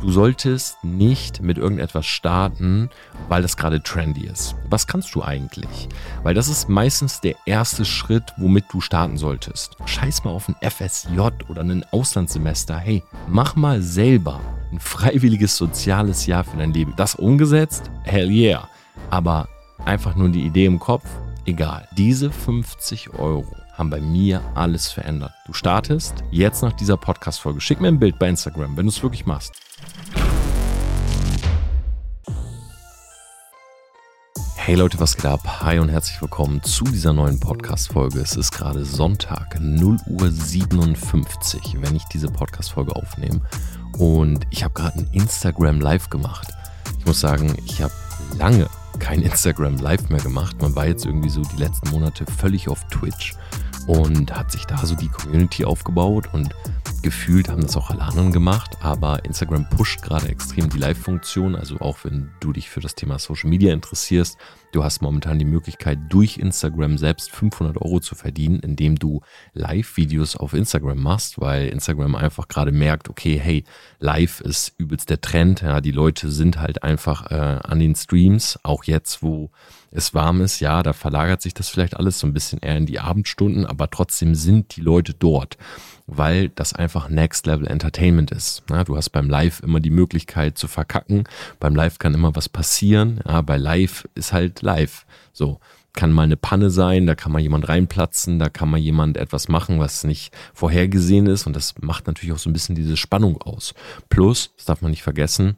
Du solltest nicht mit irgendetwas starten, weil das gerade trendy ist. Was kannst du eigentlich? Weil das ist meistens der erste Schritt, womit du starten solltest. Scheiß mal auf ein FSJ oder ein Auslandssemester. Hey, mach mal selber ein freiwilliges soziales Jahr für dein Leben. Das umgesetzt? Hell yeah. Aber einfach nur die Idee im Kopf? Egal. Diese 50 Euro haben bei mir alles verändert. Du startest jetzt nach dieser Podcast-Folge. Schick mir ein Bild bei Instagram, wenn du es wirklich machst. Hey Leute, was geht ab? Hi und herzlich willkommen zu dieser neuen Podcast-Folge. Es ist gerade Sonntag, 0 Uhr 57, wenn ich diese Podcast-Folge aufnehme. Und ich habe gerade ein Instagram Live gemacht. Ich muss sagen, ich habe lange kein Instagram Live mehr gemacht. Man war jetzt irgendwie so die letzten Monate völlig auf Twitch und hat sich da so die Community aufgebaut und gefühlt haben das auch alle anderen gemacht, aber Instagram pusht gerade extrem die Live-Funktion, also auch wenn du dich für das Thema Social Media interessierst, du hast momentan die Möglichkeit durch Instagram selbst 500 Euro zu verdienen, indem du Live-Videos auf Instagram machst, weil Instagram einfach gerade merkt, okay, hey, Live ist übelst der Trend, ja, die Leute sind halt einfach äh, an den Streams, auch jetzt, wo es warm ist, ja, da verlagert sich das vielleicht alles so ein bisschen eher in die Abendstunden, aber trotzdem sind die Leute dort, weil das einfach Next Level Entertainment ist. Ja, du hast beim Live immer die Möglichkeit zu verkacken, beim Live kann immer was passieren, ja, bei Live ist halt Live. So, kann mal eine Panne sein, da kann mal jemand reinplatzen, da kann mal jemand etwas machen, was nicht vorhergesehen ist und das macht natürlich auch so ein bisschen diese Spannung aus. Plus, das darf man nicht vergessen,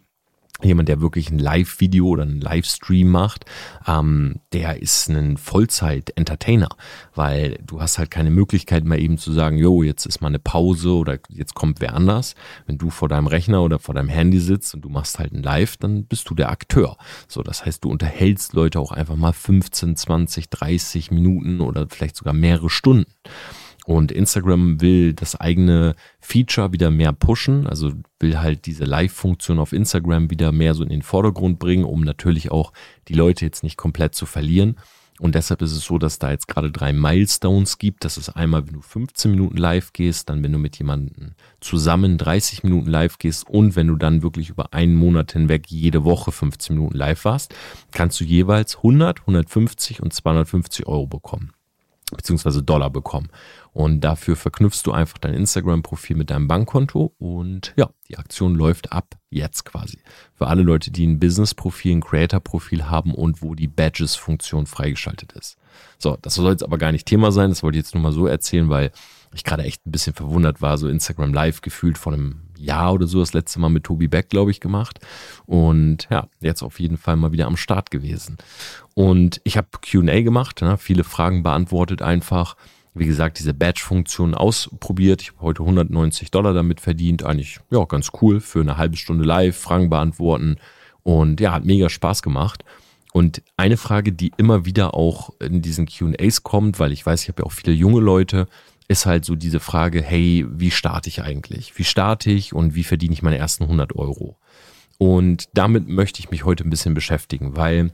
jemand, der wirklich ein Live-Video oder einen Livestream macht, ähm, der ist ein Vollzeit-Entertainer, weil du hast halt keine Möglichkeit mehr eben zu sagen, jo, jetzt ist mal eine Pause oder jetzt kommt wer anders. Wenn du vor deinem Rechner oder vor deinem Handy sitzt und du machst halt ein Live, dann bist du der Akteur. So, das heißt, du unterhältst Leute auch einfach mal 15, 20, 30 Minuten oder vielleicht sogar mehrere Stunden. Und Instagram will das eigene Feature wieder mehr pushen, also will halt diese Live-Funktion auf Instagram wieder mehr so in den Vordergrund bringen, um natürlich auch die Leute jetzt nicht komplett zu verlieren. Und deshalb ist es so, dass da jetzt gerade drei Milestones gibt. Das ist einmal, wenn du 15 Minuten live gehst, dann wenn du mit jemandem zusammen 30 Minuten live gehst und wenn du dann wirklich über einen Monat hinweg jede Woche 15 Minuten live warst, kannst du jeweils 100, 150 und 250 Euro bekommen beziehungsweise Dollar bekommen. Und dafür verknüpfst du einfach dein Instagram-Profil mit deinem Bankkonto und ja, die Aktion läuft ab jetzt quasi. Für alle Leute, die ein Business-Profil, ein Creator-Profil haben und wo die Badges-Funktion freigeschaltet ist. So, das soll jetzt aber gar nicht Thema sein, das wollte ich jetzt nur mal so erzählen, weil ich gerade echt ein bisschen verwundert war, so Instagram Live gefühlt vor einem Jahr oder so das letzte Mal mit Tobi Beck, glaube ich, gemacht. Und ja, jetzt auf jeden Fall mal wieder am Start gewesen. Und ich habe QA gemacht, ne, viele Fragen beantwortet einfach. Wie gesagt, diese Badge-Funktion ausprobiert. Ich habe heute 190 Dollar damit verdient. Eigentlich, ja, ganz cool für eine halbe Stunde live, Fragen beantworten. Und ja, hat mega Spaß gemacht. Und eine Frage, die immer wieder auch in diesen QAs kommt, weil ich weiß, ich habe ja auch viele junge Leute, ist halt so diese Frage, hey, wie starte ich eigentlich? Wie starte ich und wie verdiene ich meine ersten 100 Euro? Und damit möchte ich mich heute ein bisschen beschäftigen, weil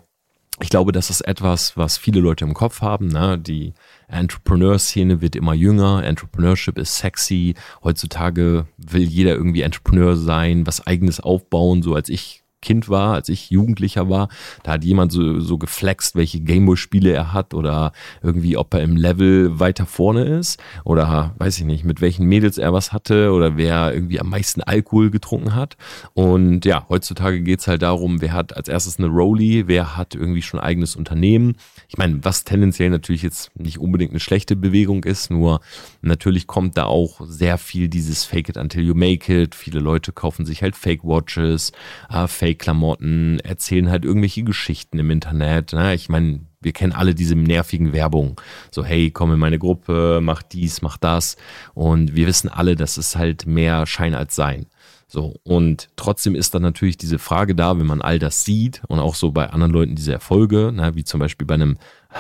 ich glaube, das ist etwas, was viele Leute im Kopf haben. Ne? Die Entrepreneur-Szene wird immer jünger. Entrepreneurship ist sexy. Heutzutage will jeder irgendwie Entrepreneur sein, was eigenes aufbauen. So als ich Kind war, als ich Jugendlicher war, da hat jemand so, so geflext, welche Gameboy-Spiele er hat oder irgendwie, ob er im Level weiter vorne ist oder weiß ich nicht, mit welchen Mädels er was hatte oder wer irgendwie am meisten Alkohol getrunken hat. Und ja, heutzutage geht's halt darum, wer hat als erstes eine Rolli, wer hat irgendwie schon eigenes Unternehmen. Ich meine, was tendenziell natürlich jetzt nicht unbedingt eine schlechte Bewegung ist, nur natürlich kommt da auch sehr viel dieses Fake it until you make it. Viele Leute kaufen sich halt Fake Watches, äh, Fake Fake-Klamotten, erzählen halt irgendwelche Geschichten im Internet. Ne? Ich meine, wir kennen alle diese nervigen Werbung. So, hey, komm in meine Gruppe, mach dies, mach das. Und wir wissen alle, das ist halt mehr Schein als Sein. So, und trotzdem ist dann natürlich diese Frage da, wenn man all das sieht und auch so bei anderen Leuten diese Erfolge, na, wie zum Beispiel bei einem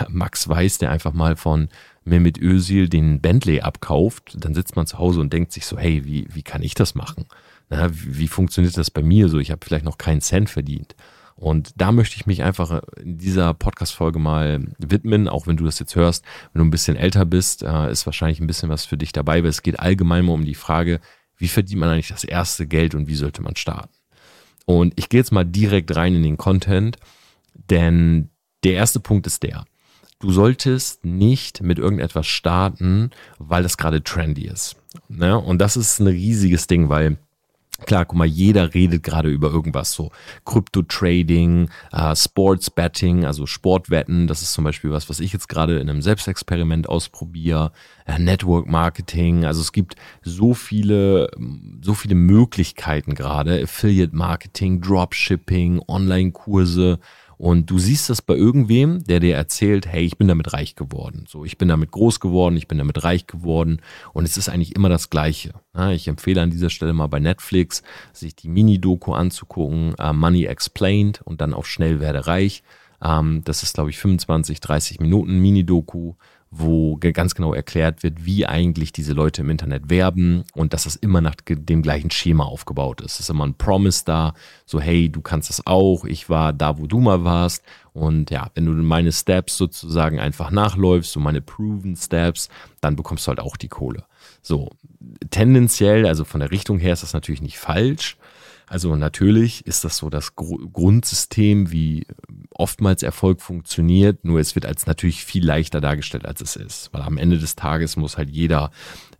Max Weiß, der einfach mal von Mehmet Özil den Bentley abkauft, dann sitzt man zu Hause und denkt sich so, hey, wie, wie kann ich das machen? Na, wie, funktioniert das bei mir so? Ich habe vielleicht noch keinen Cent verdient. Und da möchte ich mich einfach in dieser Podcast-Folge mal widmen, auch wenn du das jetzt hörst. Wenn du ein bisschen älter bist, äh, ist wahrscheinlich ein bisschen was für dich dabei, weil es geht allgemein mal um die Frage, wie verdient man eigentlich das erste Geld und wie sollte man starten? Und ich gehe jetzt mal direkt rein in den Content, denn der erste Punkt ist der. Du solltest nicht mit irgendetwas starten, weil das gerade trendy ist. Ne? Und das ist ein riesiges Ding, weil Klar, guck mal, jeder redet gerade über irgendwas so. Krypto-Trading, äh, Sports-Betting, also Sportwetten, das ist zum Beispiel was, was ich jetzt gerade in einem Selbstexperiment ausprobiere. Äh, Network-Marketing, also es gibt so viele, so viele Möglichkeiten gerade. Affiliate-Marketing, Dropshipping, Online-Kurse. Und du siehst das bei irgendwem, der dir erzählt, hey, ich bin damit reich geworden. So, ich bin damit groß geworden, ich bin damit reich geworden. Und es ist eigentlich immer das Gleiche. Ich empfehle an dieser Stelle mal bei Netflix, sich die Mini-Doku anzugucken, uh, Money Explained und dann auf Schnell werde reich. Ähm, das ist, glaube ich, 25, 30 Minuten Mini-Doku wo ganz genau erklärt wird, wie eigentlich diese Leute im Internet werben und dass das immer nach dem gleichen Schema aufgebaut ist. Es ist immer ein Promise da, so hey, du kannst das auch, ich war da, wo du mal warst und ja, wenn du meine Steps sozusagen einfach nachläufst, so meine proven Steps, dann bekommst du halt auch die Kohle. So, tendenziell, also von der Richtung her ist das natürlich nicht falsch, also natürlich ist das so das Grundsystem, wie oftmals Erfolg funktioniert, nur es wird als natürlich viel leichter dargestellt, als es ist. Weil am Ende des Tages muss halt jeder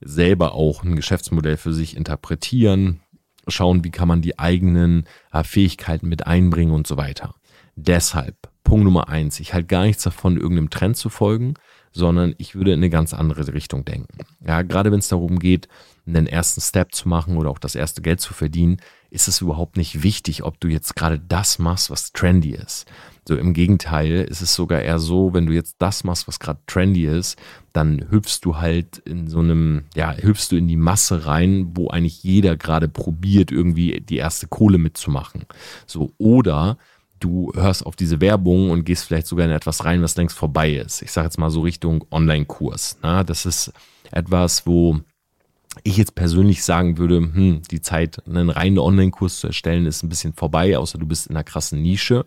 selber auch ein Geschäftsmodell für sich interpretieren, schauen, wie kann man die eigenen äh, Fähigkeiten mit einbringen und so weiter. Deshalb, Punkt Nummer eins, ich halte gar nichts davon, irgendeinem Trend zu folgen, sondern ich würde in eine ganz andere Richtung denken. Ja, gerade wenn es darum geht, einen ersten Step zu machen oder auch das erste Geld zu verdienen, ist es überhaupt nicht wichtig, ob du jetzt gerade das machst, was trendy ist. So im Gegenteil ist es sogar eher so, wenn du jetzt das machst, was gerade trendy ist, dann hüpfst du halt in so einem, ja, hüpfst du in die Masse rein, wo eigentlich jeder gerade probiert, irgendwie die erste Kohle mitzumachen. So, oder du hörst auf diese Werbung und gehst vielleicht sogar in etwas rein, was längst vorbei ist. Ich sage jetzt mal so Richtung Online-Kurs. Ne? Das ist etwas, wo ich jetzt persönlich sagen würde, hm, die Zeit, einen reinen Online-Kurs zu erstellen, ist ein bisschen vorbei, außer du bist in einer krassen Nische,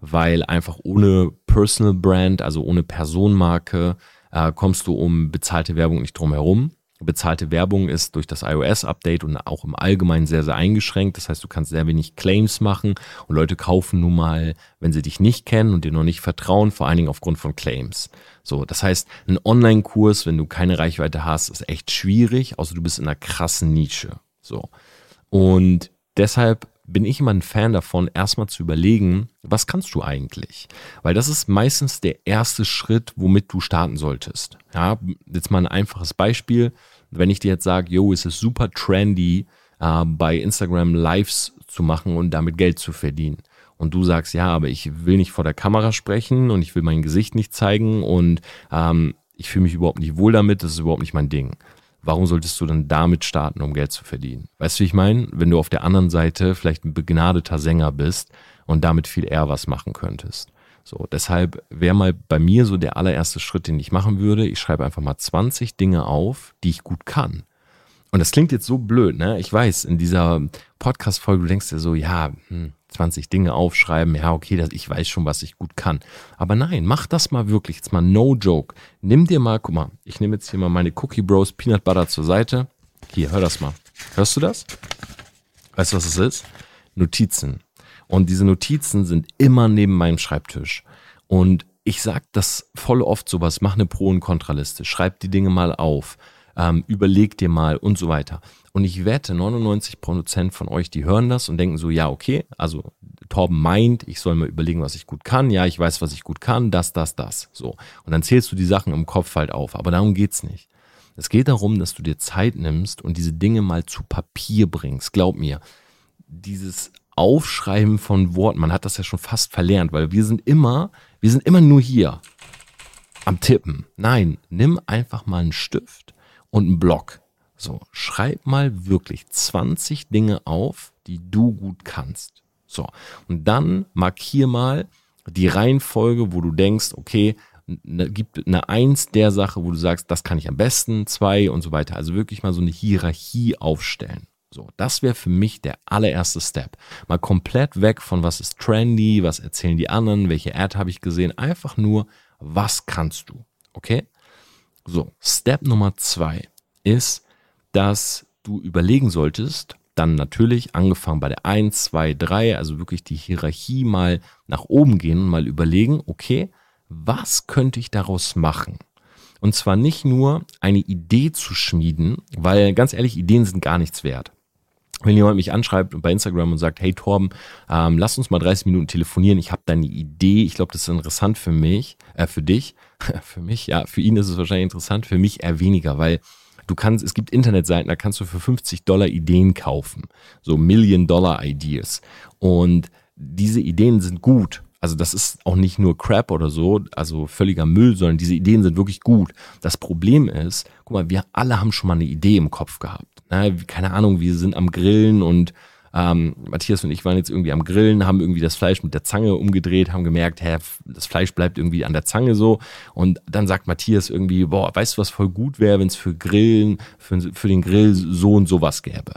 weil einfach ohne Personal Brand, also ohne Personenmarke, äh, kommst du um bezahlte Werbung nicht drum herum. Bezahlte Werbung ist durch das iOS-Update und auch im Allgemeinen sehr, sehr eingeschränkt. Das heißt, du kannst sehr wenig Claims machen und Leute kaufen nun mal, wenn sie dich nicht kennen und dir noch nicht vertrauen, vor allen Dingen aufgrund von Claims. So, das heißt, ein Online-Kurs, wenn du keine Reichweite hast, ist echt schwierig, außer du bist in einer krassen Nische. So. Und deshalb bin ich immer ein Fan davon, erstmal zu überlegen, was kannst du eigentlich? Weil das ist meistens der erste Schritt, womit du starten solltest. Ja, jetzt mal ein einfaches Beispiel. Wenn ich dir jetzt sage, yo, es ist super trendy, äh, bei Instagram Lives zu machen und damit Geld zu verdienen. Und du sagst, ja, aber ich will nicht vor der Kamera sprechen und ich will mein Gesicht nicht zeigen und ähm, ich fühle mich überhaupt nicht wohl damit, das ist überhaupt nicht mein Ding warum solltest du dann damit starten, um Geld zu verdienen? Weißt du, wie ich meine? Wenn du auf der anderen Seite vielleicht ein begnadeter Sänger bist und damit viel eher was machen könntest. So, deshalb wäre mal bei mir so der allererste Schritt, den ich machen würde. Ich schreibe einfach mal 20 Dinge auf, die ich gut kann. Und das klingt jetzt so blöd, ne? Ich weiß, in dieser Podcast-Folge, du denkst dir so, ja, hm, 20 Dinge aufschreiben, ja, okay, das, ich weiß schon, was ich gut kann. Aber nein, mach das mal wirklich, jetzt mal no joke. Nimm dir mal, guck mal, ich nehme jetzt hier mal meine Cookie Bros Peanut Butter zur Seite. Hier, hör das mal. Hörst du das? Weißt du, was es ist? Notizen. Und diese Notizen sind immer neben meinem Schreibtisch. Und ich sag das voll oft sowas, mach eine Pro- und Kontraliste, schreib die Dinge mal auf, ähm, überleg dir mal und so weiter. Und ich wette, 99% von euch, die hören das und denken so, ja, okay, also Torben meint, ich soll mir überlegen, was ich gut kann. Ja, ich weiß, was ich gut kann, das, das, das. So. Und dann zählst du die Sachen im Kopf halt auf. Aber darum geht's nicht. Es geht darum, dass du dir Zeit nimmst und diese Dinge mal zu Papier bringst. Glaub mir, dieses Aufschreiben von Worten, man hat das ja schon fast verlernt, weil wir sind immer, wir sind immer nur hier am Tippen. Nein, nimm einfach mal einen Stift und einen Block. So, schreib mal wirklich 20 Dinge auf, die du gut kannst. So, und dann markier mal die Reihenfolge, wo du denkst, okay, ne, gibt eine Eins der Sache, wo du sagst, das kann ich am besten, zwei und so weiter. Also wirklich mal so eine Hierarchie aufstellen. So, das wäre für mich der allererste Step. Mal komplett weg von was ist trendy, was erzählen die anderen, welche Ad habe ich gesehen. Einfach nur, was kannst du? Okay? So, Step Nummer zwei ist, dass du überlegen solltest, dann natürlich angefangen bei der 1, 2, 3, also wirklich die Hierarchie mal nach oben gehen und mal überlegen, okay, was könnte ich daraus machen? Und zwar nicht nur eine Idee zu schmieden, weil ganz ehrlich, Ideen sind gar nichts wert. Wenn jemand mich anschreibt bei Instagram und sagt, hey Torben, ähm, lass uns mal 30 Minuten telefonieren, ich habe da eine Idee, ich glaube, das ist interessant für mich, äh, für dich, für mich, ja, für ihn ist es wahrscheinlich interessant, für mich eher weniger, weil du kannst, es gibt Internetseiten, da kannst du für 50 Dollar Ideen kaufen, so Million Dollar Ideas und diese Ideen sind gut, also das ist auch nicht nur Crap oder so, also völliger Müll, sondern diese Ideen sind wirklich gut. Das Problem ist, guck mal, wir alle haben schon mal eine Idee im Kopf gehabt. Ne? Keine Ahnung, wir sind am Grillen und ähm, Matthias und ich waren jetzt irgendwie am Grillen, haben irgendwie das Fleisch mit der Zange umgedreht, haben gemerkt, hä, das Fleisch bleibt irgendwie an der Zange so. Und dann sagt Matthias irgendwie, boah, weißt du, was voll gut wäre, wenn es für Grillen, für, für den Grill so und sowas gäbe.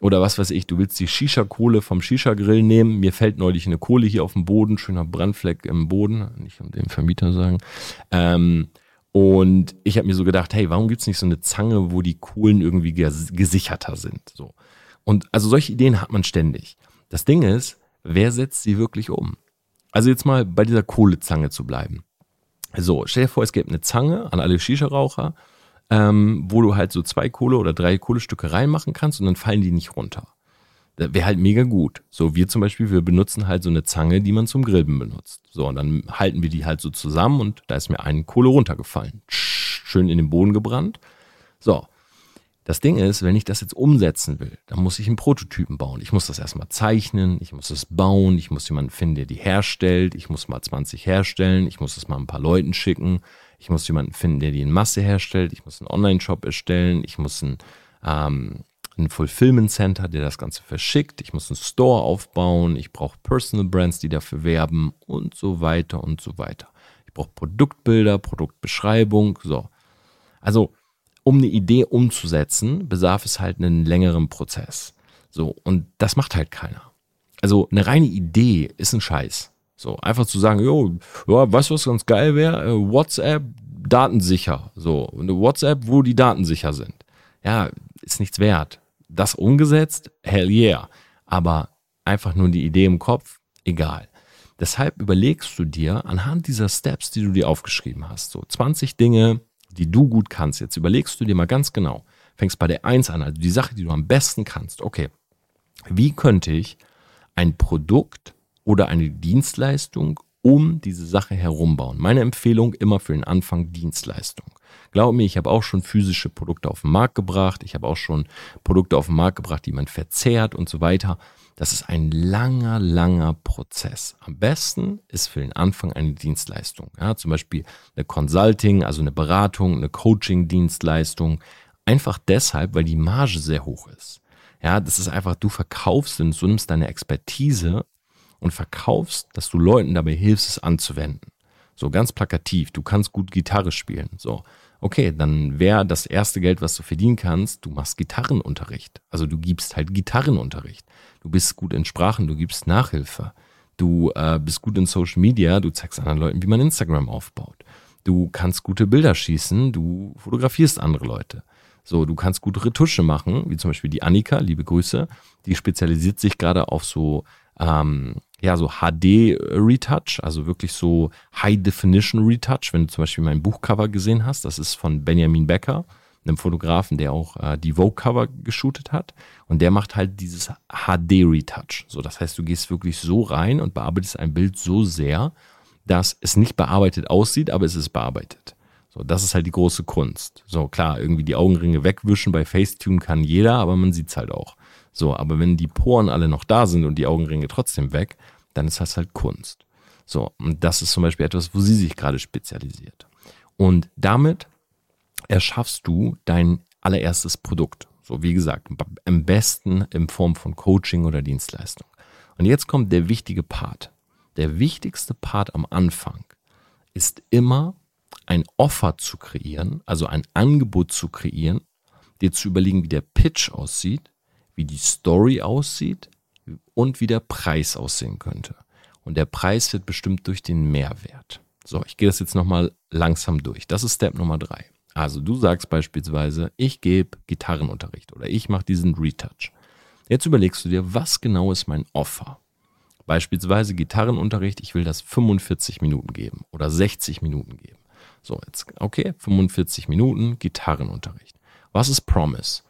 Oder was weiß ich, du willst die Shisha-Kohle vom Shisha-Grill nehmen. Mir fällt neulich eine Kohle hier auf dem Boden, schöner Brandfleck im Boden, nicht um dem Vermieter sagen. Ähm, und ich habe mir so gedacht, hey, warum gibt's nicht so eine Zange, wo die Kohlen irgendwie gesicherter sind? So. Und also solche Ideen hat man ständig. Das Ding ist, wer setzt sie wirklich um? Also jetzt mal bei dieser Kohlezange zu bleiben. So, stell dir vor, es gäbe eine Zange an alle Shisha-Raucher ähm, wo du halt so zwei Kohle oder drei Kohlestücke reinmachen kannst und dann fallen die nicht runter. Das wäre halt mega gut. So, wir zum Beispiel, wir benutzen halt so eine Zange, die man zum Grillen benutzt. So, und dann halten wir die halt so zusammen und da ist mir eine Kohle runtergefallen. Schön in den Boden gebrannt. So. Das Ding ist, wenn ich das jetzt umsetzen will, dann muss ich einen Prototypen bauen. Ich muss das erstmal zeichnen, ich muss es bauen, ich muss jemanden finden, der die herstellt, ich muss mal 20 herstellen, ich muss es mal ein paar Leuten schicken, ich muss jemanden finden, der die in Masse herstellt. Ich muss einen Online-Shop erstellen. Ich muss ein, ähm, ein Fulfillment Center, der das Ganze verschickt. Ich muss einen Store aufbauen. Ich brauche Personal Brands, die dafür werben und so weiter und so weiter. Ich brauche Produktbilder, Produktbeschreibung. So. Also, um eine Idee umzusetzen, bedarf es halt einen längeren Prozess. So. Und das macht halt keiner. Also, eine reine Idee ist ein Scheiß. So, einfach zu sagen, jo, ja, weißt du, was ganz geil wäre? Äh, WhatsApp datensicher. So, eine WhatsApp, wo die Daten sicher sind. Ja, ist nichts wert. Das umgesetzt, hell yeah. Aber einfach nur die Idee im Kopf, egal. Deshalb überlegst du dir anhand dieser Steps, die du dir aufgeschrieben hast, so 20 Dinge, die du gut kannst. Jetzt überlegst du dir mal ganz genau, fängst bei der 1 an, also die Sache, die du am besten kannst. Okay, wie könnte ich ein Produkt oder eine Dienstleistung um diese Sache herum bauen. Meine Empfehlung immer für den Anfang Dienstleistung. Glaub mir, ich habe auch schon physische Produkte auf den Markt gebracht. Ich habe auch schon Produkte auf den Markt gebracht, die man verzehrt und so weiter. Das ist ein langer, langer Prozess. Am besten ist für den Anfang eine Dienstleistung. Ja, zum Beispiel eine Consulting, also eine Beratung, eine Coaching-Dienstleistung. Einfach deshalb, weil die Marge sehr hoch ist. Ja, das ist einfach, du verkaufst und du nimmst deine Expertise und verkaufst, dass du Leuten dabei hilfst, es anzuwenden. So ganz plakativ, du kannst gut Gitarre spielen. So, okay, dann wäre das erste Geld, was du verdienen kannst, du machst Gitarrenunterricht. Also du gibst halt Gitarrenunterricht. Du bist gut in Sprachen, du gibst Nachhilfe. Du äh, bist gut in Social Media, du zeigst anderen Leuten, wie man Instagram aufbaut. Du kannst gute Bilder schießen, du fotografierst andere Leute. So, du kannst gute Retusche machen, wie zum Beispiel die Annika, liebe Grüße, die spezialisiert sich gerade auf so ähm, ja, so HD-Retouch, also wirklich so High-Definition-Retouch. Wenn du zum Beispiel mein Buchcover gesehen hast, das ist von Benjamin Becker, einem Fotografen, der auch äh, die Vogue-Cover geshootet hat. Und der macht halt dieses HD-Retouch. So, das heißt, du gehst wirklich so rein und bearbeitest ein Bild so sehr, dass es nicht bearbeitet aussieht, aber es ist bearbeitet. So, das ist halt die große Kunst. So, klar, irgendwie die Augenringe wegwischen bei Facetune kann jeder, aber man sieht es halt auch. So, aber wenn die Poren alle noch da sind und die Augenringe trotzdem weg, dann ist das halt Kunst. So, und das ist zum Beispiel etwas, wo sie sich gerade spezialisiert. Und damit erschaffst du dein allererstes Produkt. So, wie gesagt, am besten in Form von Coaching oder Dienstleistung. Und jetzt kommt der wichtige Part. Der wichtigste Part am Anfang ist immer ein Offer zu kreieren, also ein Angebot zu kreieren, dir zu überlegen, wie der Pitch aussieht wie die Story aussieht und wie der Preis aussehen könnte. Und der Preis wird bestimmt durch den Mehrwert. So, ich gehe das jetzt nochmal langsam durch. Das ist Step Nummer drei. Also du sagst beispielsweise, ich gebe Gitarrenunterricht oder ich mache diesen Retouch. Jetzt überlegst du dir, was genau ist mein Offer? Beispielsweise Gitarrenunterricht, ich will das 45 Minuten geben oder 60 Minuten geben. So, jetzt, okay, 45 Minuten Gitarrenunterricht. Was ist Promise?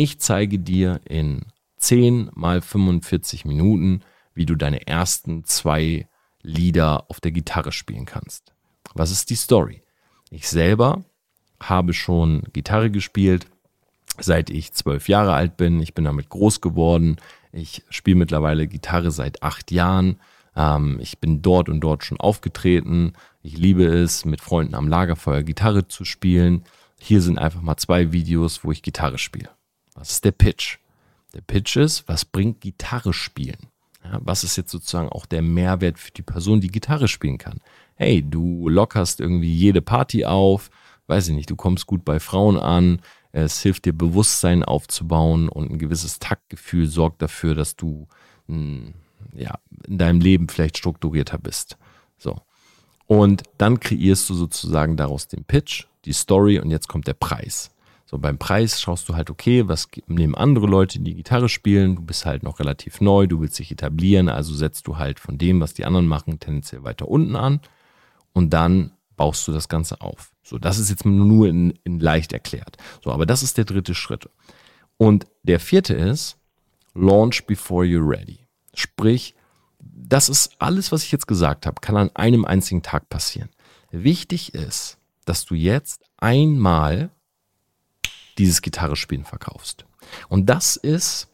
Ich zeige dir in 10 mal 45 Minuten, wie du deine ersten zwei Lieder auf der Gitarre spielen kannst. Was ist die Story? Ich selber habe schon Gitarre gespielt, seit ich zwölf Jahre alt bin. Ich bin damit groß geworden. Ich spiele mittlerweile Gitarre seit acht Jahren. Ähm, ich bin dort und dort schon aufgetreten. Ich liebe es, mit Freunden am Lagerfeuer Gitarre zu spielen. Hier sind einfach mal zwei Videos, wo ich Gitarre spiele. Was ist der Pitch? Der Pitch ist, was bringt Gitarre spielen? Ja, was ist jetzt sozusagen auch der Mehrwert für die Person, die Gitarre spielen kann? Hey, du lockerst irgendwie jede Party auf, weiß ich nicht, du kommst gut bei Frauen an, es hilft dir Bewusstsein aufzubauen und ein gewisses Taktgefühl sorgt dafür, dass du hm, ja, in deinem Leben vielleicht strukturierter bist. So. Und dann kreierst du sozusagen daraus den Pitch, die Story und jetzt kommt der Preis. So beim Preis schaust du halt, okay, was nehmen andere Leute, die Gitarre spielen? Du bist halt noch relativ neu, du willst dich etablieren, also setzt du halt von dem, was die anderen machen, tendenziell weiter unten an und dann baust du das Ganze auf. So, das ist jetzt nur in, in leicht erklärt. So, aber das ist der dritte Schritt. Und der vierte ist, launch before you're ready. Sprich, das ist alles, was ich jetzt gesagt habe, kann an einem einzigen Tag passieren. Wichtig ist, dass du jetzt einmal dieses Gitarrespielen verkaufst. Und das ist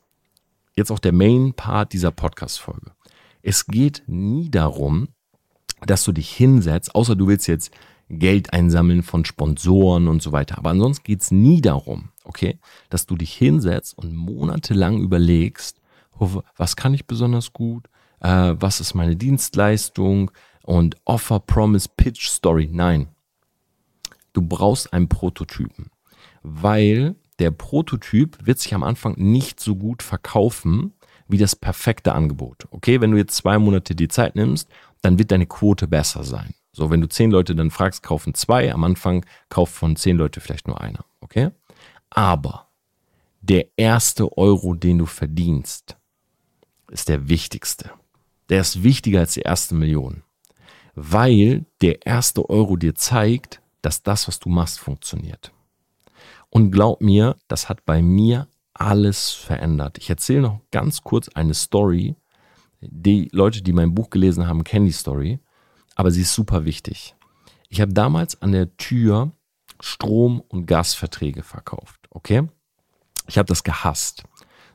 jetzt auch der Main Part dieser Podcast-Folge. Es geht nie darum, dass du dich hinsetzt, außer du willst jetzt Geld einsammeln von Sponsoren und so weiter. Aber ansonsten geht es nie darum, okay, dass du dich hinsetzt und monatelang überlegst, was kann ich besonders gut, äh, was ist meine Dienstleistung und Offer, Promise, Pitch, Story. Nein, du brauchst einen Prototypen weil der Prototyp wird sich am Anfang nicht so gut verkaufen wie das perfekte Angebot. Okay, wenn du jetzt zwei Monate die Zeit nimmst, dann wird deine Quote besser sein. So, wenn du zehn Leute dann fragst, kaufen zwei, am Anfang kauft von zehn Leute vielleicht nur einer. Okay? Aber der erste Euro, den du verdienst, ist der wichtigste. Der ist wichtiger als die erste Million. Weil der erste Euro dir zeigt, dass das, was du machst, funktioniert. Und glaub mir, das hat bei mir alles verändert. Ich erzähle noch ganz kurz eine Story. Die Leute, die mein Buch gelesen haben, kennen die Story, aber sie ist super wichtig. Ich habe damals an der Tür Strom- und Gasverträge verkauft, okay? Ich habe das gehasst.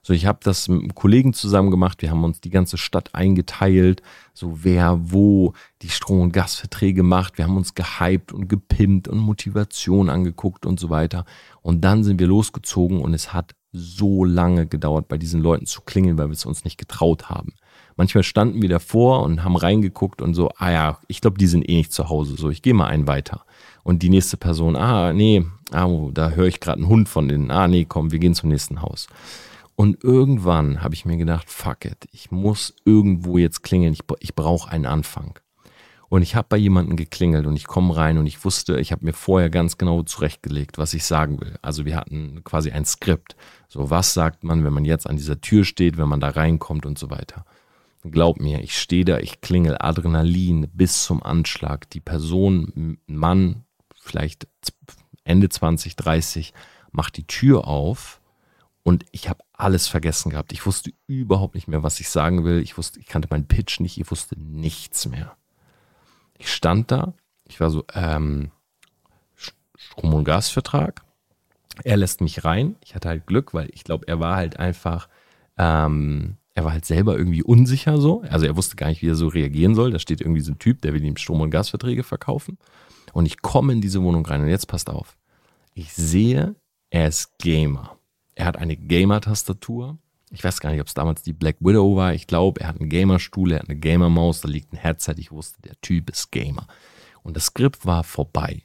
So, ich habe das mit einem Kollegen zusammen gemacht. Wir haben uns die ganze Stadt eingeteilt, so wer wo die Strom- und Gasverträge macht. Wir haben uns gehypt und gepimpt und Motivation angeguckt und so weiter. Und dann sind wir losgezogen und es hat so lange gedauert, bei diesen Leuten zu klingeln, weil wir es uns nicht getraut haben. Manchmal standen wir davor und haben reingeguckt und so, ah ja, ich glaube, die sind eh nicht zu Hause. So, ich gehe mal einen weiter. Und die nächste Person, ah, nee, ah, da höre ich gerade einen Hund von denen. Ah, nee, komm, wir gehen zum nächsten Haus. Und irgendwann habe ich mir gedacht, fuck it, ich muss irgendwo jetzt klingeln, ich, ich brauche einen Anfang. Und ich habe bei jemandem geklingelt und ich komme rein und ich wusste, ich habe mir vorher ganz genau zurechtgelegt, was ich sagen will. Also wir hatten quasi ein Skript. So, was sagt man, wenn man jetzt an dieser Tür steht, wenn man da reinkommt und so weiter. Glaub mir, ich stehe da, ich klingel Adrenalin bis zum Anschlag. Die Person, Mann, vielleicht Ende 20, 30, macht die Tür auf und ich habe alles vergessen gehabt. Ich wusste überhaupt nicht mehr, was ich sagen will. Ich wusste, ich kannte meinen Pitch nicht. Ich wusste nichts mehr. Ich stand da. Ich war so, ähm, Strom- und Gasvertrag. Er lässt mich rein. Ich hatte halt Glück, weil ich glaube, er war halt einfach, ähm, er war halt selber irgendwie unsicher so. Also er wusste gar nicht, wie er so reagieren soll. Da steht irgendwie so ein Typ, der will ihm Strom- und Gasverträge verkaufen. Und ich komme in diese Wohnung rein. Und jetzt passt auf. Ich sehe, er ist Gamer. Er hat eine Gamer-Tastatur. Ich weiß gar nicht, ob es damals die Black Widow war. Ich glaube, er hat einen Gamer-Stuhl, er hat eine Gamer-Maus, da liegt ein Headset. Ich wusste, der Typ ist Gamer. Und das Skript war vorbei.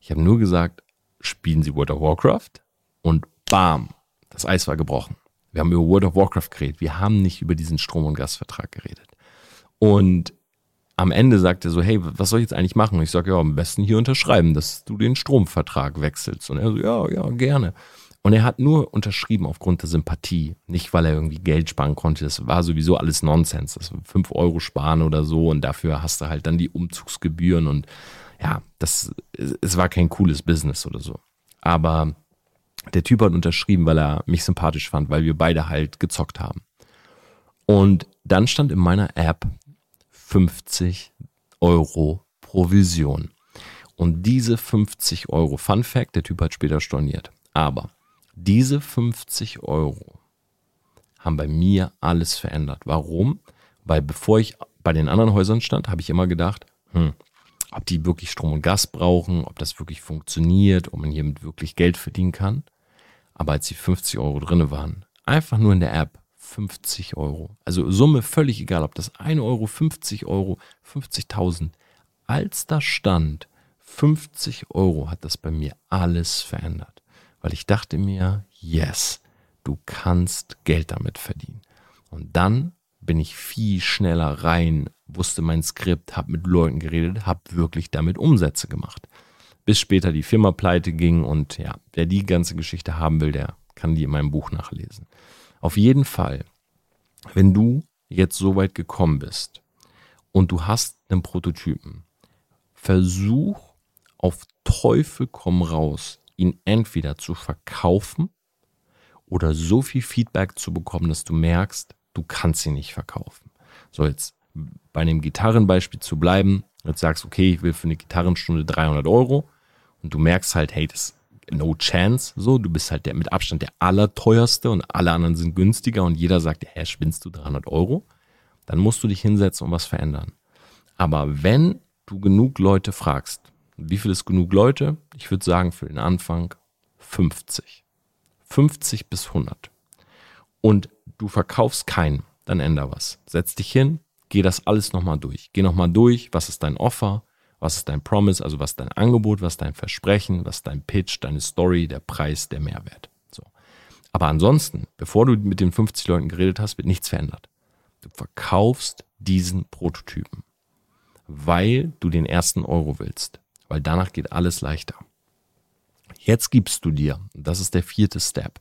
Ich habe nur gesagt, spielen Sie World of Warcraft? Und bam, das Eis war gebrochen. Wir haben über World of Warcraft geredet. Wir haben nicht über diesen Strom- und Gasvertrag geredet. Und am Ende sagt er so, hey, was soll ich jetzt eigentlich machen? Und ich sage, ja, am besten hier unterschreiben, dass du den Stromvertrag wechselst. Und er so, ja, ja, gerne. Und er hat nur unterschrieben aufgrund der Sympathie, nicht weil er irgendwie Geld sparen konnte. Das war sowieso alles Nonsens. Das 5 Euro sparen oder so und dafür hast du halt dann die Umzugsgebühren und ja, das, es war kein cooles Business oder so. Aber der Typ hat unterschrieben, weil er mich sympathisch fand, weil wir beide halt gezockt haben. Und dann stand in meiner App 50 Euro Provision. Und diese 50 Euro, Fun Fact, der Typ hat später storniert. Aber diese 50 Euro haben bei mir alles verändert. Warum? Weil bevor ich bei den anderen Häusern stand, habe ich immer gedacht, hm, ob die wirklich Strom und Gas brauchen, ob das wirklich funktioniert, ob man hiermit wirklich Geld verdienen kann. Aber als die 50 Euro drinne waren, einfach nur in der App, 50 Euro. Also Summe völlig egal, ob das 1 Euro, 50 Euro, 50.000. Als da stand 50 Euro, hat das bei mir alles verändert. Weil ich dachte mir, yes, du kannst Geld damit verdienen. Und dann bin ich viel schneller rein, wusste mein Skript, habe mit Leuten geredet, habe wirklich damit Umsätze gemacht. Bis später die Firma pleite ging und ja, wer die ganze Geschichte haben will, der kann die in meinem Buch nachlesen. Auf jeden Fall, wenn du jetzt so weit gekommen bist und du hast einen Prototypen, versuch auf Teufel komm raus, ihn entweder zu verkaufen oder so viel Feedback zu bekommen, dass du merkst, du kannst ihn nicht verkaufen. So, jetzt bei einem Gitarrenbeispiel zu bleiben, jetzt sagst, okay, ich will für eine Gitarrenstunde 300 Euro und du merkst halt, hey, das no chance, so, du bist halt der mit Abstand der allerteuerste und alle anderen sind günstiger und jeder sagt, hä, spinnst du 300 Euro? Dann musst du dich hinsetzen und was verändern. Aber wenn du genug Leute fragst, wie viel ist genug Leute? Ich würde sagen, für den Anfang 50. 50 bis 100. Und du verkaufst keinen, dann änder was. Setz dich hin, geh das alles nochmal durch. Geh nochmal durch, was ist dein Offer, was ist dein Promise, also was ist dein Angebot, was ist dein Versprechen, was ist dein Pitch, deine Story, der Preis, der Mehrwert. So. Aber ansonsten, bevor du mit den 50 Leuten geredet hast, wird nichts verändert. Du verkaufst diesen Prototypen, weil du den ersten Euro willst, weil danach geht alles leichter. Jetzt gibst du dir, das ist der vierte Step,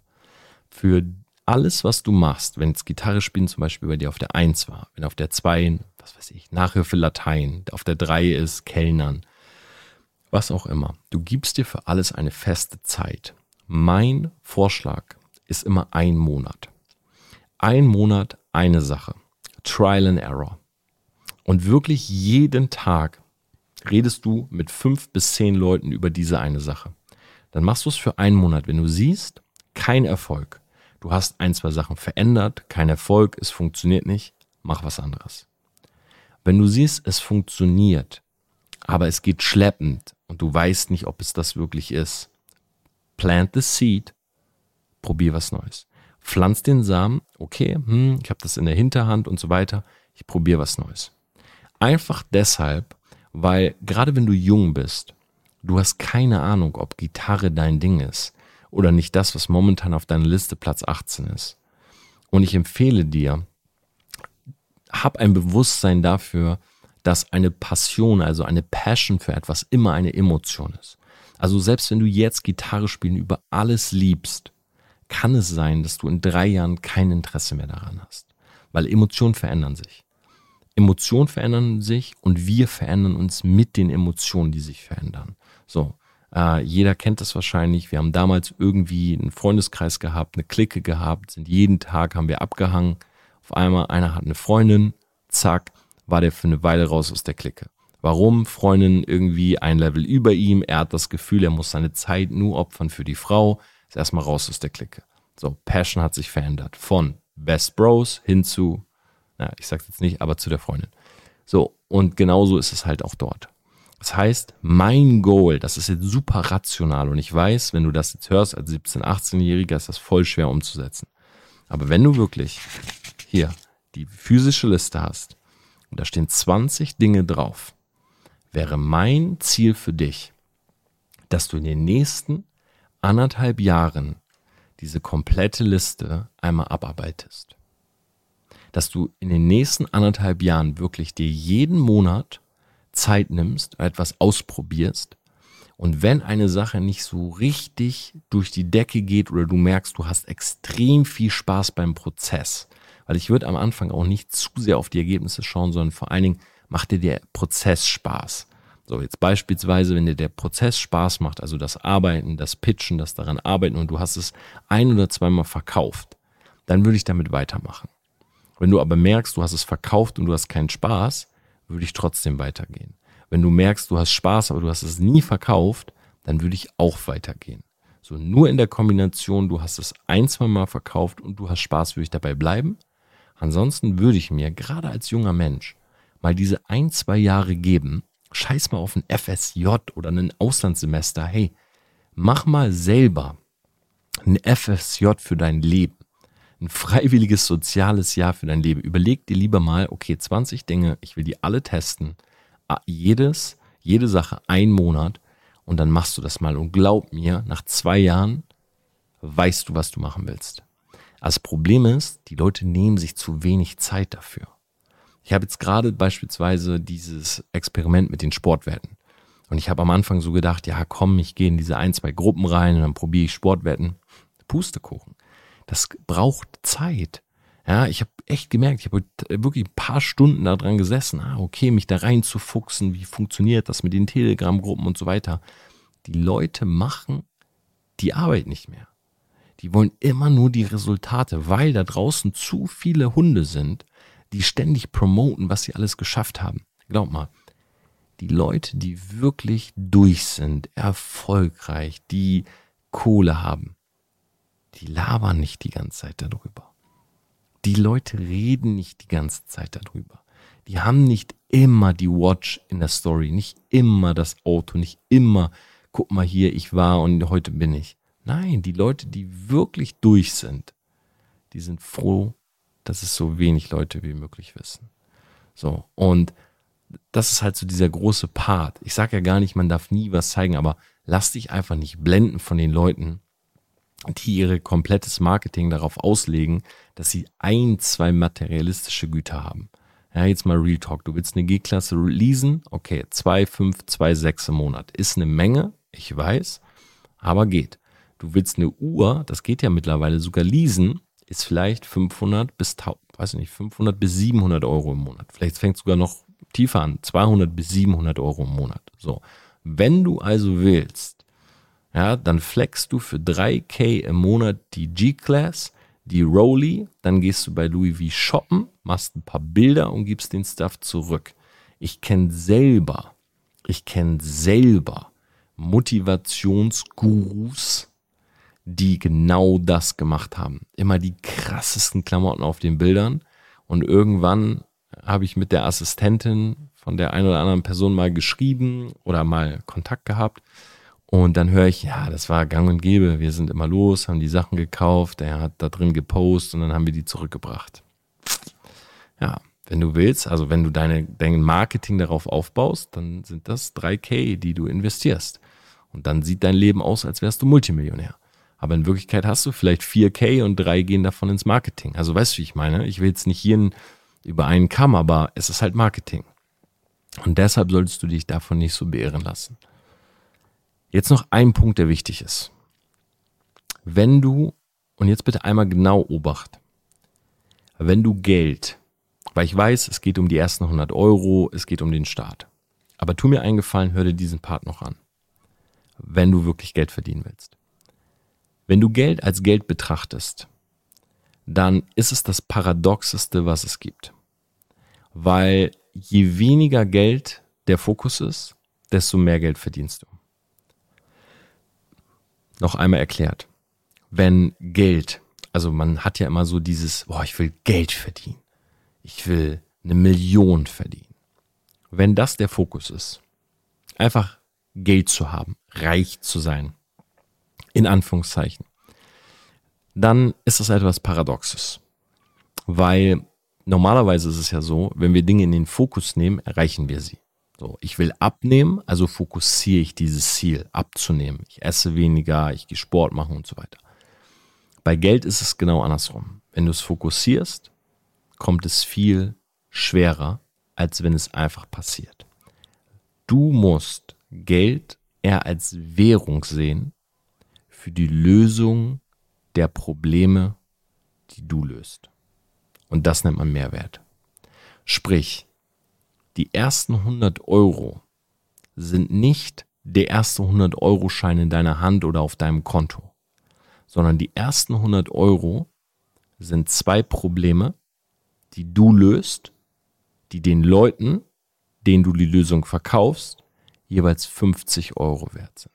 für alles, was du machst, wenn es Gitarre spielen zum Beispiel bei dir auf der 1 war, wenn auf der 2, was weiß ich, Nachhilfe Latein, auf der 3 ist Kellnern, was auch immer. Du gibst dir für alles eine feste Zeit. Mein Vorschlag ist immer ein Monat. Ein Monat, eine Sache. Trial and Error. Und wirklich jeden Tag redest du mit fünf bis zehn Leuten über diese eine Sache. Dann machst du es für einen Monat. Wenn du siehst, kein Erfolg, du hast ein, zwei Sachen verändert, kein Erfolg, es funktioniert nicht, mach was anderes. Wenn du siehst, es funktioniert, aber es geht schleppend und du weißt nicht, ob es das wirklich ist, plant the seed, probier was Neues. Pflanz den Samen, okay, hm, ich habe das in der Hinterhand und so weiter, ich probiere was Neues. Einfach deshalb, weil gerade wenn du jung bist, du hast keine Ahnung, ob Gitarre dein Ding ist oder nicht das, was momentan auf deiner Liste Platz 18 ist. Und ich empfehle dir, hab ein Bewusstsein dafür, dass eine Passion, also eine Passion für etwas immer eine Emotion ist. Also selbst wenn du jetzt Gitarre spielen über alles liebst, kann es sein, dass du in drei Jahren kein Interesse mehr daran hast. Weil Emotionen verändern sich. Emotionen verändern sich und wir verändern uns mit den Emotionen, die sich verändern. So. Äh, jeder kennt das wahrscheinlich. Wir haben damals irgendwie einen Freundeskreis gehabt, eine Clique gehabt, sind jeden Tag haben wir abgehangen. Auf einmal einer hat eine Freundin, zack, war der für eine Weile raus aus der Clique. Warum? Freundin irgendwie ein Level über ihm. Er hat das Gefühl, er muss seine Zeit nur opfern für die Frau. Ist erstmal raus aus der Clique. So, Passion hat sich verändert. Von Best Bros hin zu, na, ich sag's jetzt nicht, aber zu der Freundin. So, und genauso ist es halt auch dort. Das heißt, mein Goal, das ist jetzt super rational und ich weiß, wenn du das jetzt hörst als 17-, 18-Jähriger, ist das voll schwer umzusetzen. Aber wenn du wirklich hier die physische Liste hast und da stehen 20 Dinge drauf, wäre mein Ziel für dich, dass du in den nächsten anderthalb Jahren diese komplette Liste einmal abarbeitest. Dass du in den nächsten anderthalb Jahren wirklich dir jeden Monat Zeit nimmst, etwas ausprobierst Und wenn eine Sache nicht so richtig durch die Decke geht oder du merkst, du hast extrem viel Spaß beim Prozess, weil ich würde am Anfang auch nicht zu sehr auf die Ergebnisse schauen, sondern vor allen Dingen macht dir der Prozess Spaß. So, jetzt beispielsweise, wenn dir der Prozess Spaß macht, also das Arbeiten, das Pitchen, das daran arbeiten und du hast es ein oder zweimal verkauft, dann würde ich damit weitermachen. Wenn du aber merkst, du hast es verkauft und du hast keinen Spaß, würde ich trotzdem weitergehen. Wenn du merkst, du hast Spaß, aber du hast es nie verkauft, dann würde ich auch weitergehen. So nur in der Kombination, du hast es ein, zwei Mal verkauft und du hast Spaß, würde ich dabei bleiben. Ansonsten würde ich mir gerade als junger Mensch mal diese ein, zwei Jahre geben. Scheiß mal auf ein FSJ oder ein Auslandssemester. Hey, mach mal selber ein FSJ für dein Leben. Ein freiwilliges soziales Jahr für dein Leben. Überleg dir lieber mal, okay, 20 Dinge, ich will die alle testen jedes, jede Sache ein Monat und dann machst du das mal. Und glaub mir, nach zwei Jahren weißt du, was du machen willst. Das Problem ist, die Leute nehmen sich zu wenig Zeit dafür. Ich habe jetzt gerade beispielsweise dieses Experiment mit den Sportwetten. Und ich habe am Anfang so gedacht, ja komm, ich gehe in diese ein, zwei Gruppen rein und dann probiere ich Sportwetten. Pustekuchen. Das braucht Zeit. Ja, ich habe echt gemerkt, ich habe wirklich ein paar Stunden da dran gesessen. Ah, okay, mich da reinzufuchsen, wie funktioniert das mit den Telegram-Gruppen und so weiter. Die Leute machen die Arbeit nicht mehr. Die wollen immer nur die Resultate, weil da draußen zu viele Hunde sind, die ständig promoten, was sie alles geschafft haben. Glaub mal, die Leute, die wirklich durch sind, erfolgreich, die Kohle haben, die labern nicht die ganze Zeit darüber. Die Leute reden nicht die ganze Zeit darüber. Die haben nicht immer die Watch in der Story, nicht immer das Auto, nicht immer, guck mal hier, ich war und heute bin ich. Nein, die Leute, die wirklich durch sind, die sind froh, dass es so wenig Leute wie möglich wissen. So, und das ist halt so dieser große Part. Ich sage ja gar nicht, man darf nie was zeigen, aber lass dich einfach nicht blenden von den Leuten, die ihre komplettes Marketing darauf auslegen, dass sie ein, zwei materialistische Güter haben. Ja, jetzt mal Real Talk. Du willst eine G-Klasse leasen? Okay, 2,5, 2,6 im Monat. Ist eine Menge, ich weiß, aber geht. Du willst eine Uhr, das geht ja mittlerweile sogar leasen, ist vielleicht 500 bis, weiß nicht, 500 bis 700 Euro im Monat. Vielleicht fängt es sogar noch tiefer an, 200 bis 700 Euro im Monat. So. Wenn du also willst, ja, dann flexst du für 3K im Monat die G-Class, die Rolly, dann gehst du bei Louis V shoppen, machst ein paar Bilder und gibst den Stuff zurück. Ich kenne selber, ich kenne selber Motivationsgurus, die genau das gemacht haben. Immer die krassesten Klamotten auf den Bildern und irgendwann habe ich mit der Assistentin von der einen oder anderen Person mal geschrieben oder mal Kontakt gehabt und dann höre ich, ja, das war gang und gäbe. Wir sind immer los, haben die Sachen gekauft, er hat da drin gepostet und dann haben wir die zurückgebracht. Ja, wenn du willst, also wenn du deine, dein Marketing darauf aufbaust, dann sind das 3K, die du investierst. Und dann sieht dein Leben aus, als wärst du Multimillionär. Aber in Wirklichkeit hast du vielleicht 4K und drei gehen davon ins Marketing. Also weißt du, wie ich meine? Ich will jetzt nicht hier über einen Kamm, aber es ist halt Marketing. Und deshalb solltest du dich davon nicht so beehren lassen. Jetzt noch ein Punkt, der wichtig ist. Wenn du, und jetzt bitte einmal genau Obacht, wenn du Geld, weil ich weiß, es geht um die ersten 100 Euro, es geht um den Start. Aber tu mir einen Gefallen, hör dir diesen Part noch an. Wenn du wirklich Geld verdienen willst. Wenn du Geld als Geld betrachtest, dann ist es das Paradoxeste, was es gibt. Weil je weniger Geld der Fokus ist, desto mehr Geld verdienst du noch einmal erklärt. Wenn Geld, also man hat ja immer so dieses, boah, ich will Geld verdienen. Ich will eine Million verdienen. Wenn das der Fokus ist, einfach Geld zu haben, reich zu sein, in Anführungszeichen, dann ist das etwas Paradoxes. Weil normalerweise ist es ja so, wenn wir Dinge in den Fokus nehmen, erreichen wir sie. So, ich will abnehmen, also fokussiere ich dieses Ziel, abzunehmen. Ich esse weniger, ich gehe Sport machen und so weiter. Bei Geld ist es genau andersrum. Wenn du es fokussierst, kommt es viel schwerer, als wenn es einfach passiert. Du musst Geld eher als Währung sehen für die Lösung der Probleme, die du löst. Und das nennt man Mehrwert. Sprich, die ersten 100 Euro sind nicht der erste 100 Euro Schein in deiner Hand oder auf deinem Konto, sondern die ersten 100 Euro sind zwei Probleme, die du löst, die den Leuten, denen du die Lösung verkaufst, jeweils 50 Euro wert sind.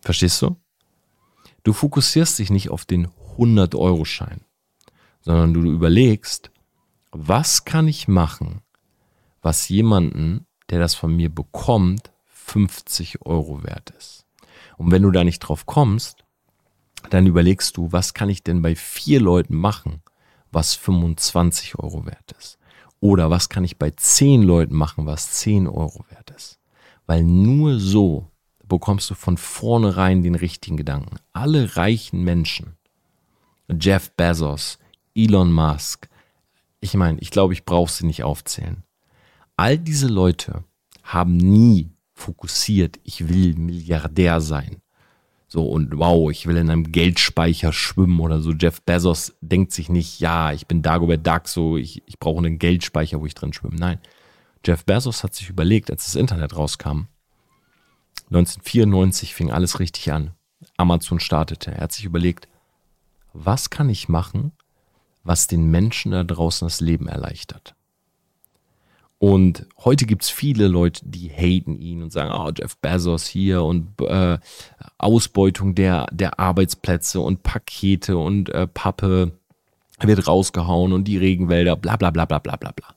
Verstehst du? Du fokussierst dich nicht auf den 100-Euro-Schein, sondern du überlegst, was kann ich machen, was jemanden, der das von mir bekommt, 50 Euro wert ist. Und wenn du da nicht drauf kommst, dann überlegst du, was kann ich denn bei vier Leuten machen, was 25 Euro wert ist. Oder was kann ich bei zehn Leuten machen, was 10 Euro wert ist. Weil nur so bekommst du von vornherein den richtigen Gedanken. Alle reichen Menschen, Jeff Bezos, Elon Musk, ich meine, ich glaube, ich brauche sie nicht aufzählen. All diese Leute haben nie fokussiert, ich will Milliardär sein. So und wow, ich will in einem Geldspeicher schwimmen oder so. Jeff Bezos denkt sich nicht, ja, ich bin Dagobert Duck, so ich, ich brauche einen Geldspeicher, wo ich drin schwimme. Nein, Jeff Bezos hat sich überlegt, als das Internet rauskam, 1994 fing alles richtig an. Amazon startete. Er hat sich überlegt, was kann ich machen, was den Menschen da draußen das Leben erleichtert? Und heute gibt's viele Leute, die haten ihn und sagen, oh, Jeff Bezos hier und äh, Ausbeutung der, der Arbeitsplätze und Pakete und äh, Pappe wird rausgehauen und die Regenwälder, bla bla bla bla bla bla bla.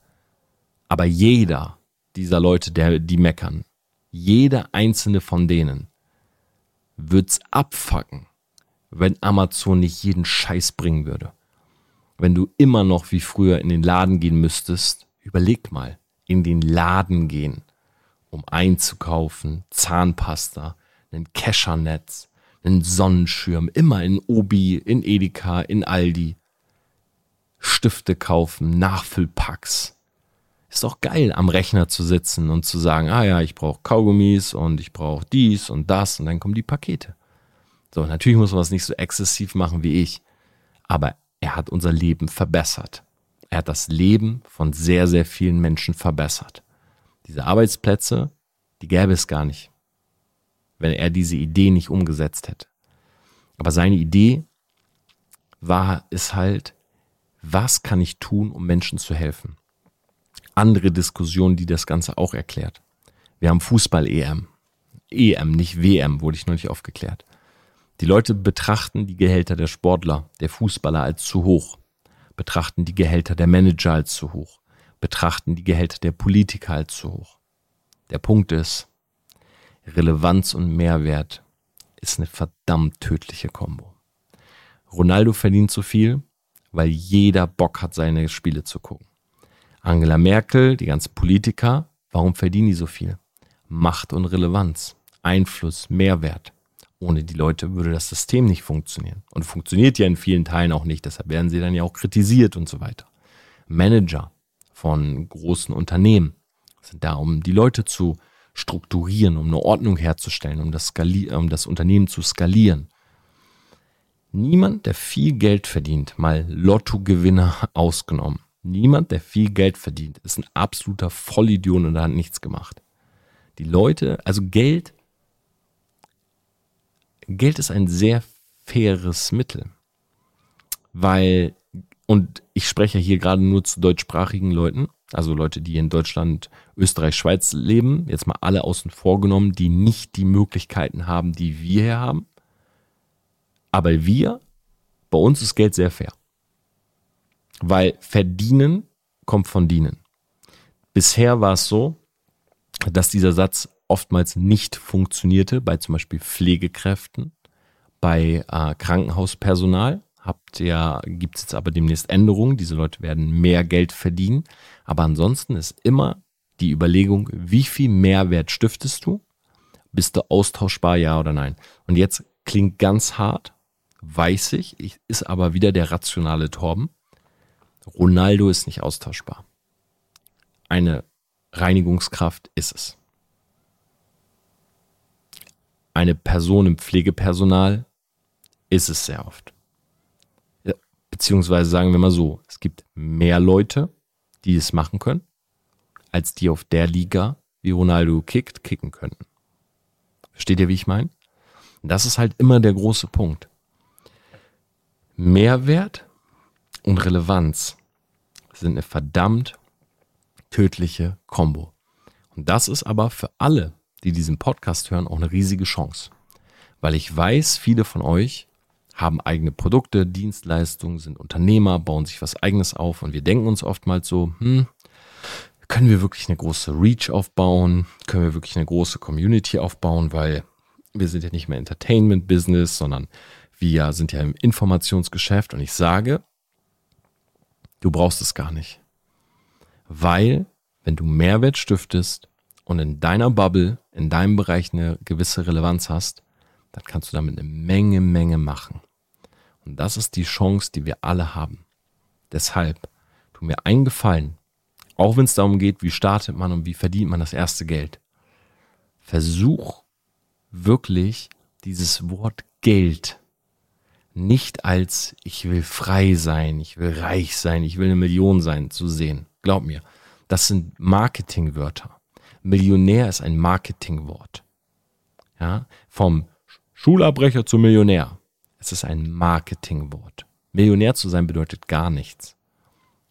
Aber jeder dieser Leute, der, die meckern, jeder einzelne von denen wird's abfacken, wenn Amazon nicht jeden Scheiß bringen würde. Wenn du immer noch wie früher in den Laden gehen müsstest, überleg mal, in den Laden gehen, um einzukaufen, Zahnpasta, ein Keschernetz, einen Sonnenschirm, immer in Obi, in Edeka, in Aldi. Stifte kaufen, Nachfüllpacks, ist doch geil, am Rechner zu sitzen und zu sagen, ah ja, ich brauche Kaugummis und ich brauche dies und das und dann kommen die Pakete. So, natürlich muss man das nicht so exzessiv machen wie ich, aber er hat unser Leben verbessert. Er hat das Leben von sehr, sehr vielen Menschen verbessert. Diese Arbeitsplätze, die gäbe es gar nicht, wenn er diese Idee nicht umgesetzt hätte. Aber seine Idee war es halt, was kann ich tun, um Menschen zu helfen? andere Diskussion, die das Ganze auch erklärt. Wir haben Fußball-EM. EM, nicht WM, wurde ich nicht aufgeklärt. Die Leute betrachten die Gehälter der Sportler, der Fußballer als zu hoch, betrachten die Gehälter der Manager als zu hoch, betrachten die Gehälter der Politiker als zu hoch. Der Punkt ist, Relevanz und Mehrwert ist eine verdammt tödliche Kombo. Ronaldo verdient zu viel, weil jeder Bock hat, seine Spiele zu gucken. Angela Merkel, die ganzen Politiker, warum verdienen die so viel? Macht und Relevanz, Einfluss, Mehrwert. Ohne die Leute würde das System nicht funktionieren. Und funktioniert ja in vielen Teilen auch nicht, deshalb werden sie dann ja auch kritisiert und so weiter. Manager von großen Unternehmen sind da, um die Leute zu strukturieren, um eine Ordnung herzustellen, um das, um das Unternehmen zu skalieren. Niemand, der viel Geld verdient, mal Lottogewinner ausgenommen, Niemand, der viel Geld verdient, ist ein absoluter Vollidiot und hat nichts gemacht. Die Leute, also Geld, Geld ist ein sehr faires Mittel. Weil, und ich spreche hier gerade nur zu deutschsprachigen Leuten, also Leute, die in Deutschland, Österreich, Schweiz leben, jetzt mal alle außen vor genommen, die nicht die Möglichkeiten haben, die wir hier haben. Aber wir, bei uns ist Geld sehr fair. Weil verdienen kommt von dienen. Bisher war es so, dass dieser Satz oftmals nicht funktionierte bei zum Beispiel Pflegekräften, bei äh, Krankenhauspersonal. Habt ja, gibt es jetzt aber demnächst Änderungen. Diese Leute werden mehr Geld verdienen. Aber ansonsten ist immer die Überlegung, wie viel Mehrwert stiftest du? Bist du austauschbar, ja oder nein? Und jetzt klingt ganz hart, weiß ich, ist aber wieder der rationale Torben. Ronaldo ist nicht austauschbar. Eine Reinigungskraft ist es. Eine Person im Pflegepersonal ist es sehr oft. Beziehungsweise sagen wir mal so, es gibt mehr Leute, die es machen können, als die auf der Liga, wie Ronaldo kickt, kicken könnten. Versteht ihr, wie ich meine? Das ist halt immer der große Punkt. Mehrwert und Relevanz sind eine verdammt tödliche Kombo. Und das ist aber für alle, die diesen Podcast hören, auch eine riesige Chance. Weil ich weiß, viele von euch haben eigene Produkte, Dienstleistungen, sind Unternehmer, bauen sich was eigenes auf und wir denken uns oftmals so, hm, können wir wirklich eine große Reach aufbauen? Können wir wirklich eine große Community aufbauen? Weil wir sind ja nicht mehr Entertainment-Business, sondern wir sind ja im Informationsgeschäft und ich sage, du brauchst es gar nicht. Weil, wenn du Mehrwert stiftest und in deiner Bubble, in deinem Bereich eine gewisse Relevanz hast, dann kannst du damit eine Menge, Menge machen. Und das ist die Chance, die wir alle haben. Deshalb, tu mir einen Gefallen, auch wenn es darum geht, wie startet man und wie verdient man das erste Geld. Versuch wirklich dieses Wort Geld nicht als ich will frei sein, ich will reich sein, ich will eine Million sein zu sehen. Glaub mir, das sind Marketingwörter. Millionär ist ein Marketingwort. Ja, vom Schulabbrecher zum Millionär. Es ist ein Marketingwort. Millionär zu sein bedeutet gar nichts.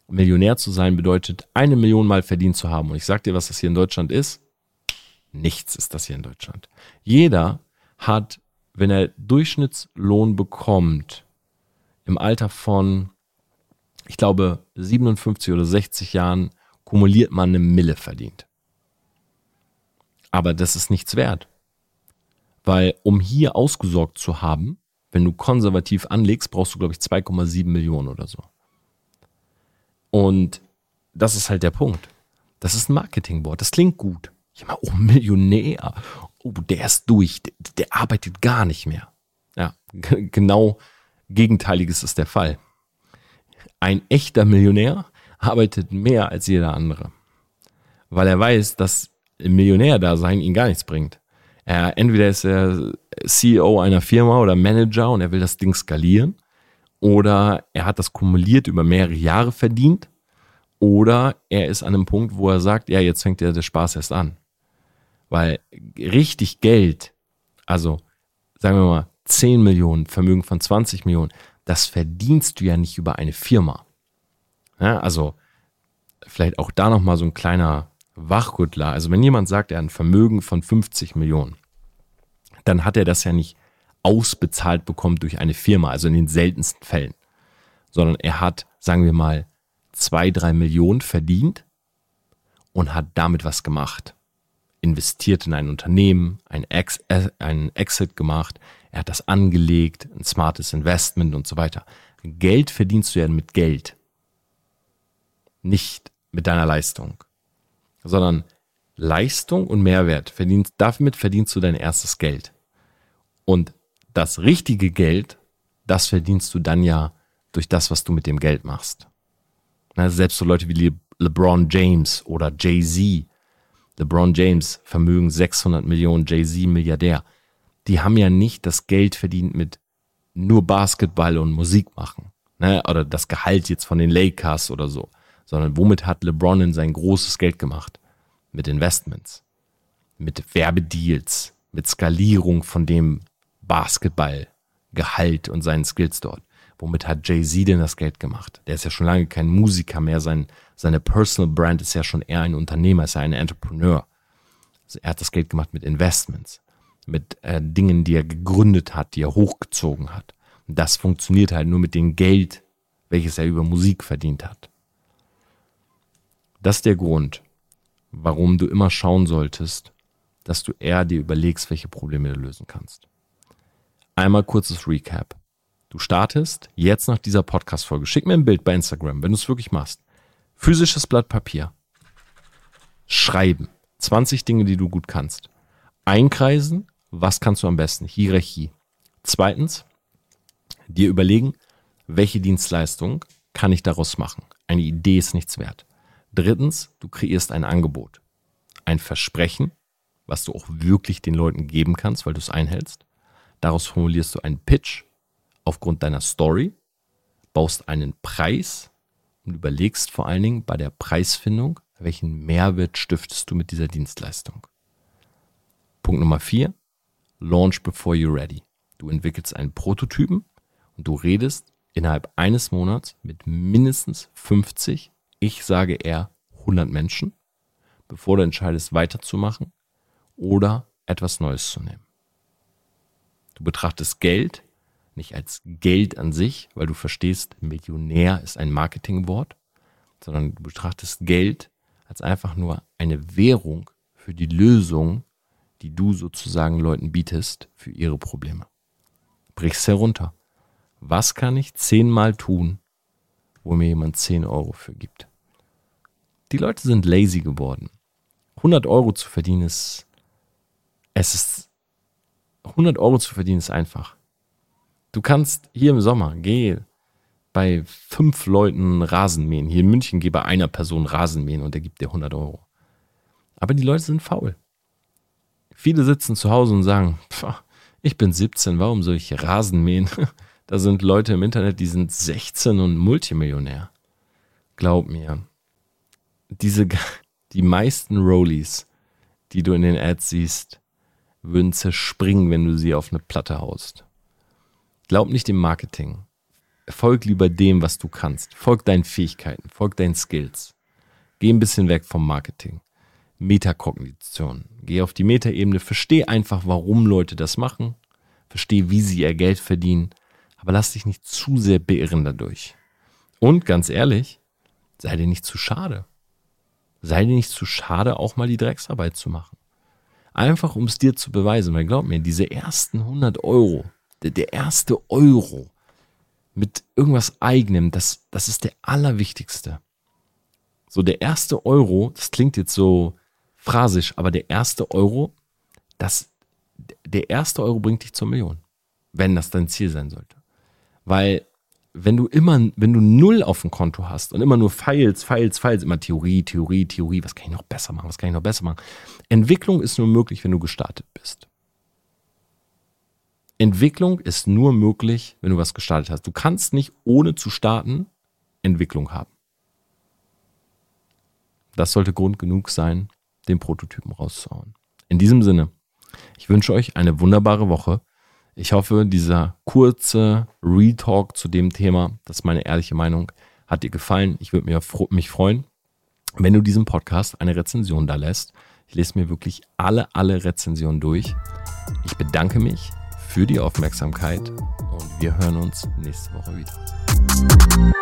Millionär zu sein bedeutet, eine Million mal verdient zu haben. Und ich sag dir, was das hier in Deutschland ist. Nichts ist das hier in Deutschland. Jeder hat, wenn er Durchschnittslohn bekommt, im Alter von, ich glaube, 57 oder 60 Jahren, kumuliert man eine Mille verdient. Aber das ist nichts wert. Weil um hier ausgesorgt zu haben, wenn du konservativ anlegst, brauchst du, glaube ich, 2,7 Millionen oder so. Und das ist halt der Punkt. Das ist ein Marketingwort. Das klingt gut. Ich meine, oh, Millionär. Oh, der ist durch. Der, der arbeitet gar nicht mehr. Ja, genau Gegenteiliges ist der Fall. Ein echter Millionär arbeitet mehr als jeder andere. Weil er weiß, dass Millionär-Dasein ihn gar nichts bringt. Er, entweder ist er CEO einer Firma oder Manager und er will das Ding skalieren oder er hat das kumuliert über mehrere Jahre verdient oder er ist an einem Punkt, wo er sagt, ja, jetzt fängt ja der Spaß erst an. Weil richtig Geld, also sagen wir mal 10 Millionen, Vermögen von 20 Millionen, das verdienst du ja nicht über eine Firma. Ja, also vielleicht auch da nochmal so ein kleiner Wachrüttler. Also wenn jemand sagt, er hat ein Vermögen von 50 Millionen, dann hat er das ja nicht ausbezahlt bekommen durch eine Firma, also in den seltensten Fällen, sondern er hat, sagen wir mal, zwei, drei Millionen verdient und hat damit was gemacht. Investiert in ein Unternehmen, ein, Ex äh, einen Exit gemacht, er hat das angelegt, ein smartes Investment und so weiter. Geld verdienst du ja mit Geld, nicht mit deiner Leistung sondern Leistung und Mehrwert. Verdienst, damit verdienst du dein erstes Geld. Und das richtige Geld, das verdienst du dann ja durch das, was du mit dem Geld machst. Also selbst so Leute wie Le LeBron James oder Jay-Z. LeBron James Vermögen 600 Millionen, Jay-Z Milliardär. Die haben ja nicht das Geld verdient mit nur Basketball und Musik machen. Ne? Oder das Gehalt jetzt von den Lakers oder so sondern womit hat LeBron in sein großes Geld gemacht? Mit Investments, mit Werbedeals, mit Skalierung von dem Basketballgehalt und seinen Skills dort. Womit hat Jay-Z denn das Geld gemacht? Der ist ja schon lange kein Musiker mehr. Sein, seine Personal Brand ist ja schon eher ein Unternehmer, ist ja ein Entrepreneur. Also er hat das Geld gemacht mit Investments, mit äh, Dingen, die er gegründet hat, die er hochgezogen hat. Und das funktioniert halt nur mit dem Geld, welches er über Musik verdient hat. Das ist der Grund, warum du immer schauen solltest, dass du eher dir überlegst, welche Probleme du lösen kannst. Einmal kurzes Recap. Du startest jetzt nach dieser Podcast-Folge. Schick mir ein Bild bei Instagram, wenn du es wirklich machst. Physisches Blatt Papier. Schreiben. 20 Dinge, die du gut kannst. Einkreisen. Was kannst du am besten? Hierarchie. Zweitens, dir überlegen, welche Dienstleistung kann ich daraus machen? Eine Idee ist nichts wert. Drittens, du kreierst ein Angebot, ein Versprechen, was du auch wirklich den Leuten geben kannst, weil du es einhältst. Daraus formulierst du einen Pitch aufgrund deiner Story, baust einen Preis und überlegst vor allen Dingen bei der Preisfindung, welchen Mehrwert stiftest du mit dieser Dienstleistung. Punkt Nummer vier, launch before you're ready. Du entwickelst einen Prototypen und du redest innerhalb eines Monats mit mindestens 50, ich sage eher 100 Menschen, bevor du entscheidest weiterzumachen oder etwas Neues zu nehmen. Du betrachtest Geld nicht als Geld an sich, weil du verstehst, Millionär ist ein Marketingwort, sondern du betrachtest Geld als einfach nur eine Währung für die Lösung, die du sozusagen Leuten bietest für ihre Probleme. Brichst herunter. Was kann ich zehnmal tun, wo mir jemand zehn Euro für gibt? Die Leute sind lazy geworden. 100 Euro zu verdienen ist, es ist, 100 Euro zu verdienen ist einfach. Du kannst hier im Sommer, geh bei fünf Leuten Rasen mähen. Hier in München geh bei einer Person Rasen mähen und der gibt dir 100 Euro. Aber die Leute sind faul. Viele sitzen zu Hause und sagen, ich bin 17, warum soll ich Rasen mähen? Da sind Leute im Internet, die sind 16 und Multimillionär. Glaub mir, diese, die meisten Rollies, die du in den Ads siehst, würden zerspringen, wenn du sie auf eine Platte haust. Glaub nicht dem Marketing. Folg lieber dem, was du kannst. Folg deinen Fähigkeiten, folg deinen Skills. Geh ein bisschen weg vom Marketing. Metakognition. Geh auf die Metaebene, versteh einfach, warum Leute das machen. Versteh, wie sie ihr Geld verdienen. Aber lass dich nicht zu sehr beirren dadurch. Und ganz ehrlich, sei dir nicht zu schade. Sei dir nicht zu schade, auch mal die Drecksarbeit zu machen. Einfach um es dir zu beweisen, weil glaub mir, diese ersten 100 Euro, der, der erste Euro mit irgendwas eigenem, das, das ist der allerwichtigste. So, der erste Euro, das klingt jetzt so phrasisch, aber der erste Euro, das, der erste Euro bringt dich zur Million. Wenn das dein Ziel sein sollte. Weil, wenn du immer, wenn du null auf dem Konto hast und immer nur Files, Files, Files, immer Theorie, Theorie, Theorie, was kann ich noch besser machen, was kann ich noch besser machen? Entwicklung ist nur möglich, wenn du gestartet bist. Entwicklung ist nur möglich, wenn du was gestartet hast. Du kannst nicht ohne zu starten Entwicklung haben. Das sollte Grund genug sein, den Prototypen rauszuhauen. In diesem Sinne, ich wünsche euch eine wunderbare Woche. Ich hoffe, dieser kurze Retalk zu dem Thema, das ist meine ehrliche Meinung, hat dir gefallen. Ich würde mich freuen, wenn du diesem Podcast eine Rezension da lässt. Ich lese mir wirklich alle, alle Rezensionen durch. Ich bedanke mich für die Aufmerksamkeit und wir hören uns nächste Woche wieder.